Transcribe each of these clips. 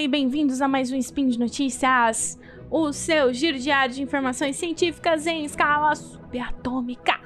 E bem-vindos a mais um Spin de Notícias, o seu giro diário de informações científicas em escala subatômica.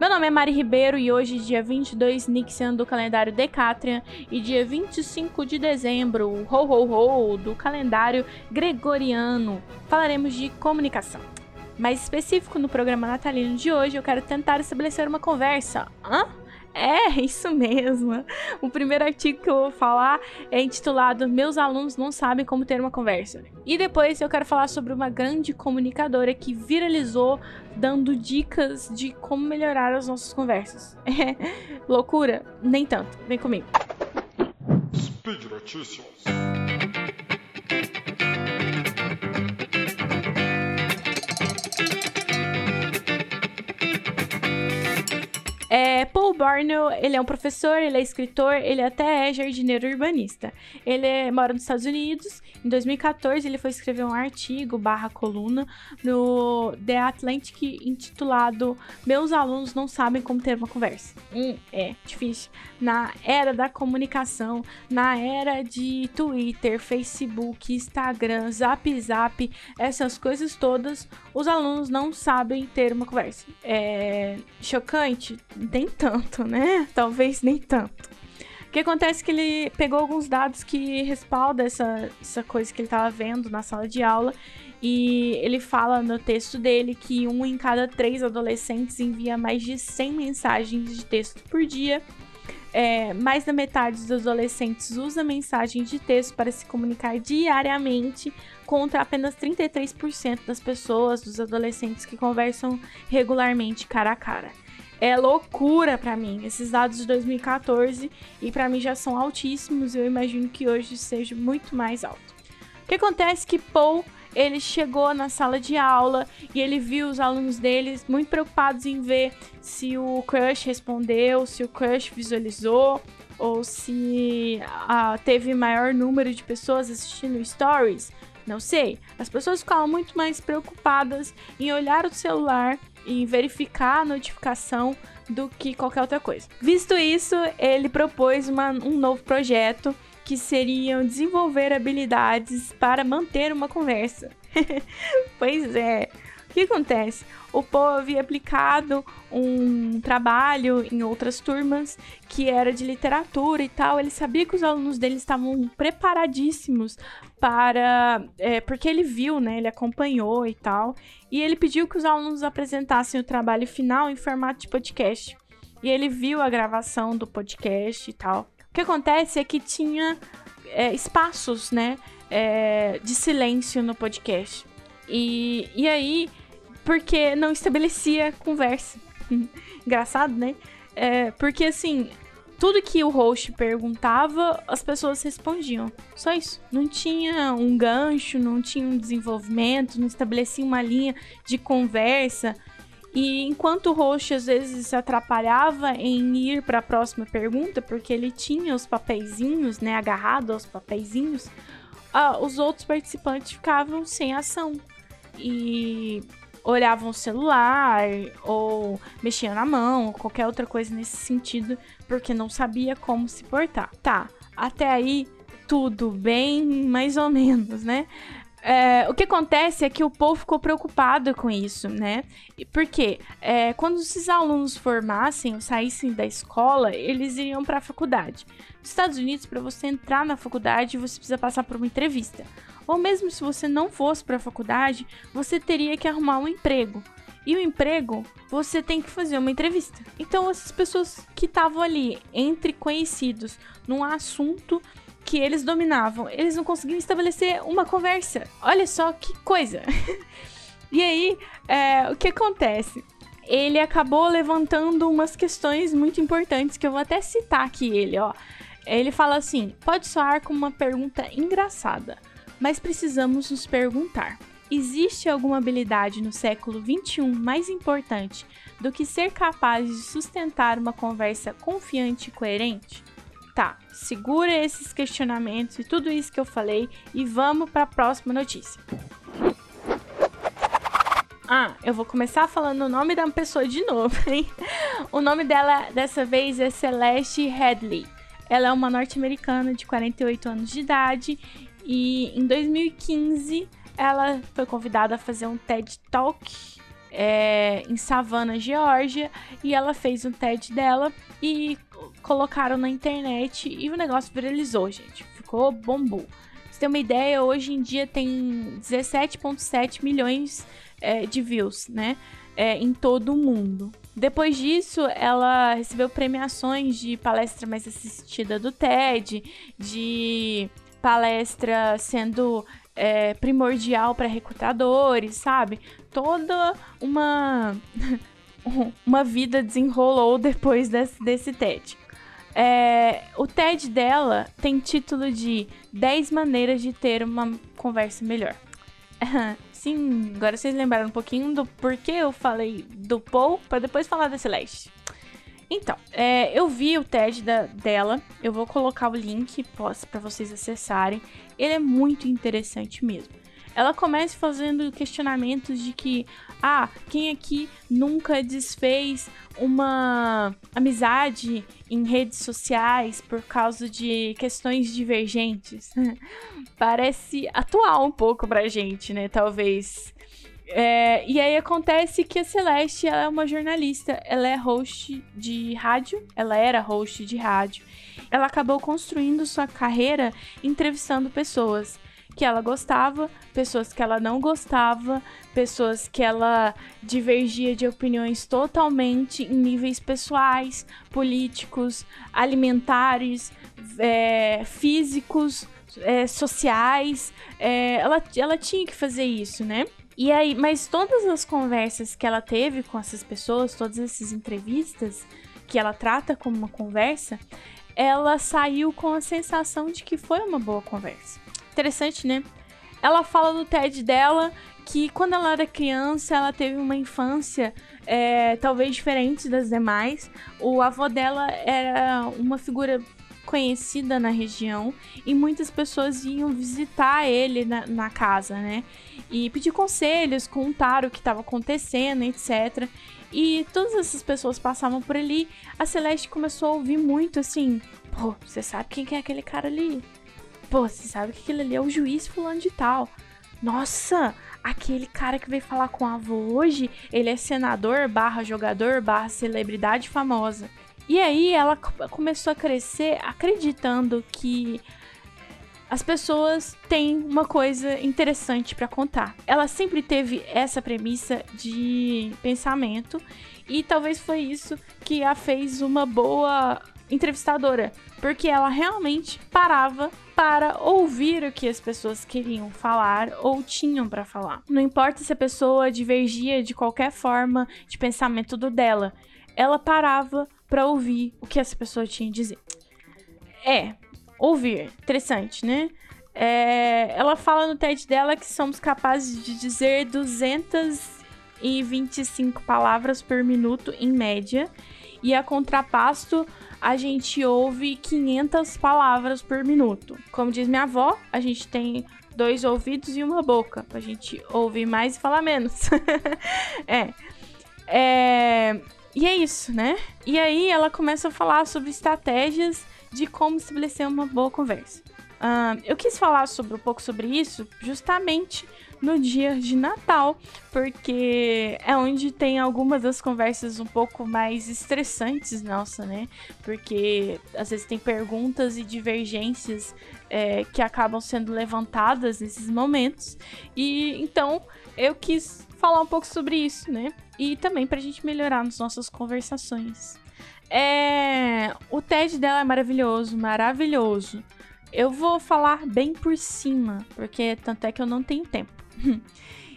Meu nome é Mari Ribeiro e hoje, dia 22 Nixian do calendário Decatrian e dia 25 de dezembro, ho ho ho, do calendário Gregoriano, falaremos de comunicação. Mais específico, no programa natalino de hoje, eu quero tentar estabelecer uma conversa. Hã? É, isso mesmo. O primeiro artigo que eu vou falar é intitulado Meus alunos não sabem como ter uma conversa. E depois eu quero falar sobre uma grande comunicadora que viralizou dando dicas de como melhorar as nossas conversas. É loucura? Nem tanto. Vem comigo. Speed Notícias. É, Paul Barnell, ele é um professor, ele é escritor, ele até é jardineiro urbanista. Ele é, mora nos Estados Unidos. Em 2014, ele foi escrever um artigo barra coluna no The Atlantic intitulado Meus alunos não sabem como ter uma conversa. Hum, é difícil. Na era da comunicação, na era de Twitter, Facebook, Instagram, Zap Zap, essas coisas todas, os alunos não sabem ter uma conversa. É chocante? Nem tanto, né? Talvez nem tanto. Que acontece que ele pegou alguns dados que respaldam essa, essa coisa que ele estava vendo na sala de aula e ele fala no texto dele que um em cada três adolescentes envia mais de 100 mensagens de texto por dia. É, mais da metade dos adolescentes usa mensagens de texto para se comunicar diariamente, contra apenas 33% das pessoas, dos adolescentes que conversam regularmente cara a cara é loucura para mim. Esses dados de 2014 e para mim já são altíssimos. Eu imagino que hoje seja muito mais alto. O que acontece é que Paul ele chegou na sala de aula e ele viu os alunos deles muito preocupados em ver se o crush respondeu, se o crush visualizou ou se ah, teve maior número de pessoas assistindo stories. Não sei. As pessoas ficavam muito mais preocupadas em olhar o celular em verificar a notificação do que qualquer outra coisa. Visto isso, ele propôs uma, um novo projeto que seriam desenvolver habilidades para manter uma conversa. pois é. O que acontece? O Paul havia aplicado um trabalho em outras turmas que era de literatura e tal. Ele sabia que os alunos dele estavam preparadíssimos para. É, porque ele viu, né? Ele acompanhou e tal. E ele pediu que os alunos apresentassem o trabalho final em formato de podcast. E ele viu a gravação do podcast e tal. O que acontece é que tinha é, espaços, né? É, de silêncio no podcast. E, e aí porque não estabelecia conversa. Engraçado, né? É, porque assim, tudo que o host perguntava, as pessoas respondiam. Só isso. Não tinha um gancho, não tinha um desenvolvimento, não estabelecia uma linha de conversa. E enquanto o host às vezes se atrapalhava em ir para a próxima pergunta, porque ele tinha os papeizinhos, né, agarrado aos papeizinhos, ah, os outros participantes ficavam sem ação. E olhavam o celular ou mexiam na mão, ou qualquer outra coisa nesse sentido, porque não sabia como se portar. Tá, até aí tudo bem, mais ou menos, né? É, o que acontece é que o povo ficou preocupado com isso, né? Porque é, quando esses alunos formassem ou saíssem da escola, eles iriam para a faculdade. Nos Estados Unidos, para você entrar na faculdade, você precisa passar por uma entrevista. Ou mesmo se você não fosse para a faculdade, você teria que arrumar um emprego. E o emprego, você tem que fazer uma entrevista. Então, essas pessoas que estavam ali entre conhecidos num assunto que eles dominavam, eles não conseguiam estabelecer uma conversa. Olha só que coisa. e aí, é, o que acontece? Ele acabou levantando umas questões muito importantes que eu vou até citar aqui ele, ó. Ele fala assim: pode soar como uma pergunta engraçada, mas precisamos nos perguntar: existe alguma habilidade no século XXI mais importante do que ser capaz de sustentar uma conversa confiante e coerente? Tá, segura esses questionamentos e tudo isso que eu falei e vamos para a próxima notícia. Ah, eu vou começar falando o nome da pessoa de novo, hein? O nome dela dessa vez é Celeste Headley. Ela é uma norte-americana de 48 anos de idade E em 2015 ela foi convidada a fazer um TED Talk é, em Savannah, Geórgia, e ela fez um TED dela e colocaram na internet e o negócio viralizou, gente. Ficou bombou. Você ter uma ideia, hoje em dia tem 17,7 milhões é, de views, né? É, em todo o mundo. Depois disso, ela recebeu premiações de palestra mais assistida do TED, de palestra sendo é, primordial para recrutadores, sabe? Toda uma uma vida desenrolou depois desse, desse TED. É, o TED dela tem título de 10 maneiras de ter uma conversa melhor. Sim, agora vocês lembraram um pouquinho do porquê eu falei do Paul para depois falar da Celeste. Então, é, eu vi o TED da, dela, eu vou colocar o link para vocês acessarem. Ele é muito interessante mesmo. Ela começa fazendo questionamentos de que, ah, quem aqui nunca desfez uma amizade em redes sociais por causa de questões divergentes? Parece atual um pouco pra gente, né? Talvez é, e aí acontece que a Celeste ela é uma jornalista, ela é host de rádio, ela era host de rádio. Ela acabou construindo sua carreira entrevistando pessoas que ela gostava, pessoas que ela não gostava, pessoas que ela divergia de opiniões totalmente em níveis pessoais, políticos, alimentares, é, físicos, é, sociais. É, ela, ela tinha que fazer isso, né? E aí, mas todas as conversas que ela teve com essas pessoas, todas essas entrevistas que ela trata como uma conversa, ela saiu com a sensação de que foi uma boa conversa. Interessante, né? Ela fala do TED dela que quando ela era criança, ela teve uma infância é, talvez diferente das demais. O avô dela era uma figura conhecida na região e muitas pessoas iam visitar ele na, na casa, né? E pedir conselhos, contar o que estava acontecendo, etc. E todas essas pessoas passavam por ali. A Celeste começou a ouvir muito assim: pô, você sabe quem é aquele cara ali? Pô, você sabe que aquele ali é o juiz fulano de tal. Nossa, aquele cara que veio falar com a avô hoje, ele é senador barra jogador barra celebridade famosa. E aí ela começou a crescer acreditando que as pessoas têm uma coisa interessante para contar. Ela sempre teve essa premissa de pensamento e talvez foi isso que a fez uma boa entrevistadora, porque ela realmente parava para ouvir o que as pessoas queriam falar ou tinham para falar. Não importa se a pessoa divergia de qualquer forma de pensamento do dela, ela parava para ouvir o que essa pessoa tinha a dizer. É, ouvir. Interessante, né? É, ela fala no TED dela que somos capazes de dizer 225 palavras por minuto em média. E a contrapasto, a gente ouve 500 palavras por minuto. Como diz minha avó, a gente tem dois ouvidos e uma boca. A gente ouvir mais e falar menos. é. É, e é isso, né? E aí ela começa a falar sobre estratégias de como estabelecer uma boa conversa. Uh, eu quis falar sobre um pouco sobre isso justamente no dia de Natal, porque é onde tem algumas das conversas um pouco mais estressantes, nossa, né? Porque às vezes tem perguntas e divergências é, que acabam sendo levantadas nesses momentos. E então eu quis falar um pouco sobre isso, né? E também pra gente melhorar nas nossas conversações. É... O TED dela é maravilhoso, maravilhoso. Eu vou falar bem por cima, porque tanto é que eu não tenho tempo.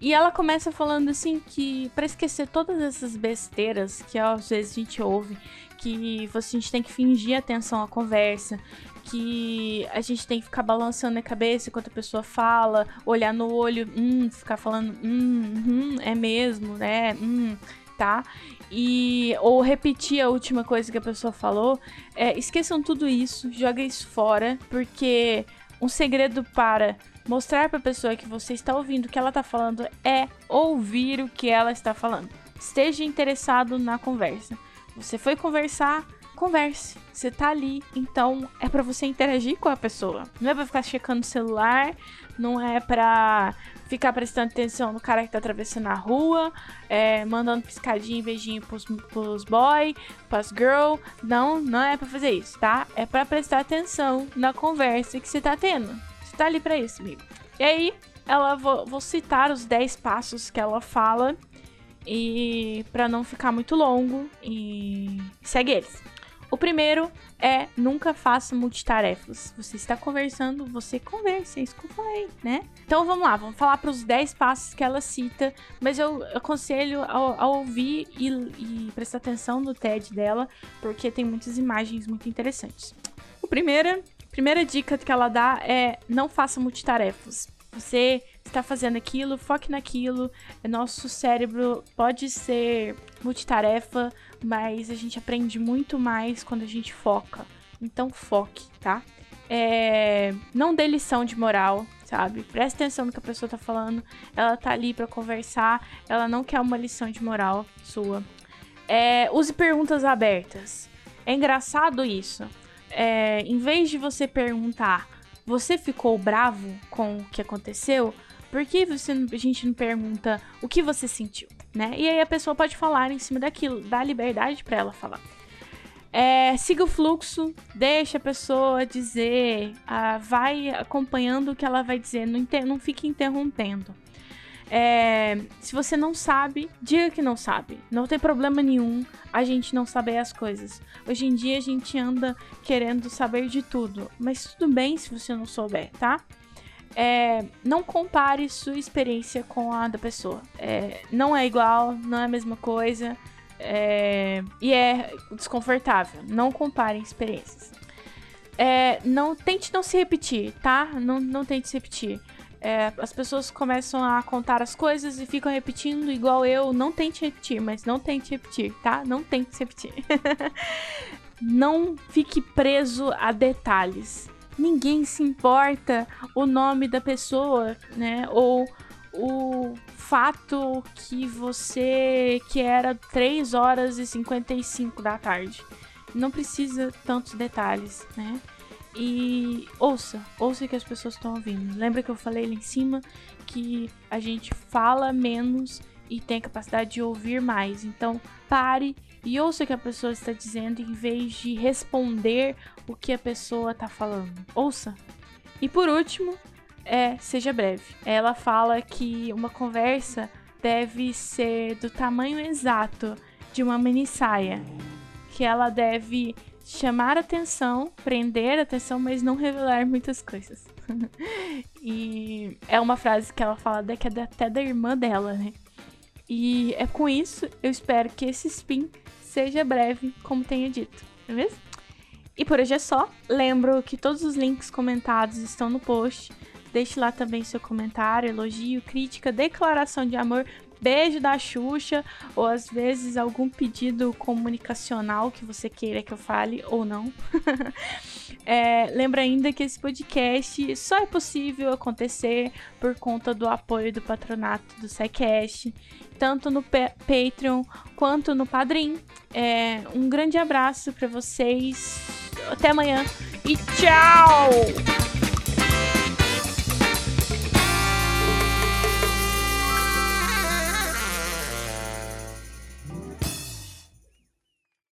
e ela começa falando assim que para esquecer todas essas besteiras que às vezes a gente ouve, que a gente tem que fingir atenção à conversa, que a gente tem que ficar balançando a cabeça enquanto a pessoa fala, olhar no olho, hum, ficar falando, hum, hum, é mesmo, né? Hum, tá? E ou repetir a última coisa que a pessoa falou. É, esqueçam tudo isso, joga isso fora, porque um segredo para mostrar para a pessoa que você está ouvindo o que ela está falando é ouvir o que ela está falando. Esteja interessado na conversa. Você foi conversar, converse. Você tá ali, então é para você interagir com a pessoa. Não é pra ficar checando o celular, não é pra ficar prestando atenção no cara que tá atravessando a rua, é, mandando piscadinha e beijinho pros, pros boy, pras girl. Não, não é para fazer isso, tá? É para prestar atenção na conversa que você tá tendo. Tá ali para isso, amigo. E aí, ela vou, vou citar os 10 passos que ela fala e para não ficar muito longo e segue eles. O primeiro é nunca faça multitarefas. Você está conversando, você conversa, é isso que eu falei, né? Então vamos lá, vamos falar para os 10 passos que ela cita, mas eu aconselho a, a ouvir e, e, prestar atenção no TED dela, porque tem muitas imagens muito interessantes. O primeiro, primeira dica que ela dá é não faça multitarefas. Você está fazendo aquilo, foque naquilo. Nosso cérebro pode ser multitarefa, mas a gente aprende muito mais quando a gente foca. Então foque, tá? É... Não dê lição de moral, sabe? Preste atenção no que a pessoa tá falando. Ela tá ali para conversar, ela não quer uma lição de moral sua. É... Use perguntas abertas. É engraçado isso. É... Em vez de você perguntar, você ficou bravo com o que aconteceu? Por que você, a gente não pergunta o que você sentiu, né? E aí a pessoa pode falar em cima daquilo, dá liberdade para ela falar. É, siga o fluxo, deixa a pessoa dizer, ah, vai acompanhando o que ela vai dizer, não, não fique interrompendo. É, se você não sabe, diga que não sabe. Não tem problema nenhum a gente não saber as coisas. Hoje em dia a gente anda querendo saber de tudo, mas tudo bem se você não souber, tá? é, não compare sua experiência com a da pessoa. É, não é igual, não é a mesma coisa. É, e é desconfortável. Não comparem experiências. É, não tente não se repetir, tá? Não, não tente se repetir. É, as pessoas começam a contar as coisas e ficam repetindo igual eu. Não tente repetir, mas não tente repetir, tá? Não tente repetir. não fique preso a detalhes ninguém se importa o nome da pessoa, né? Ou o fato que você que era 3 horas e 55 da tarde. Não precisa tantos detalhes, né? E ouça, ouça o que as pessoas estão ouvindo. Lembra que eu falei lá em cima que a gente fala menos e tem a capacidade de ouvir mais. Então, pare e ouça o que a pessoa está dizendo em vez de responder o que a pessoa está falando. Ouça. E por último, é seja breve. Ela fala que uma conversa deve ser do tamanho exato de uma mini saia, que ela deve chamar atenção, prender atenção, mas não revelar muitas coisas. e é uma frase que ela fala que é até da irmã dela, né? E é com isso, eu espero que esse spin seja breve, como tenha dito, não é mesmo? E por hoje é só. Lembro que todos os links comentados estão no post. Deixe lá também seu comentário, elogio, crítica, declaração de amor, beijo da Xuxa, ou às vezes algum pedido comunicacional que você queira que eu fale ou não. é, lembra ainda que esse podcast só é possível acontecer por conta do apoio do patronato do SciCast, tanto no Patreon quanto no Padrim. É, um grande abraço para vocês, até amanhã e tchau!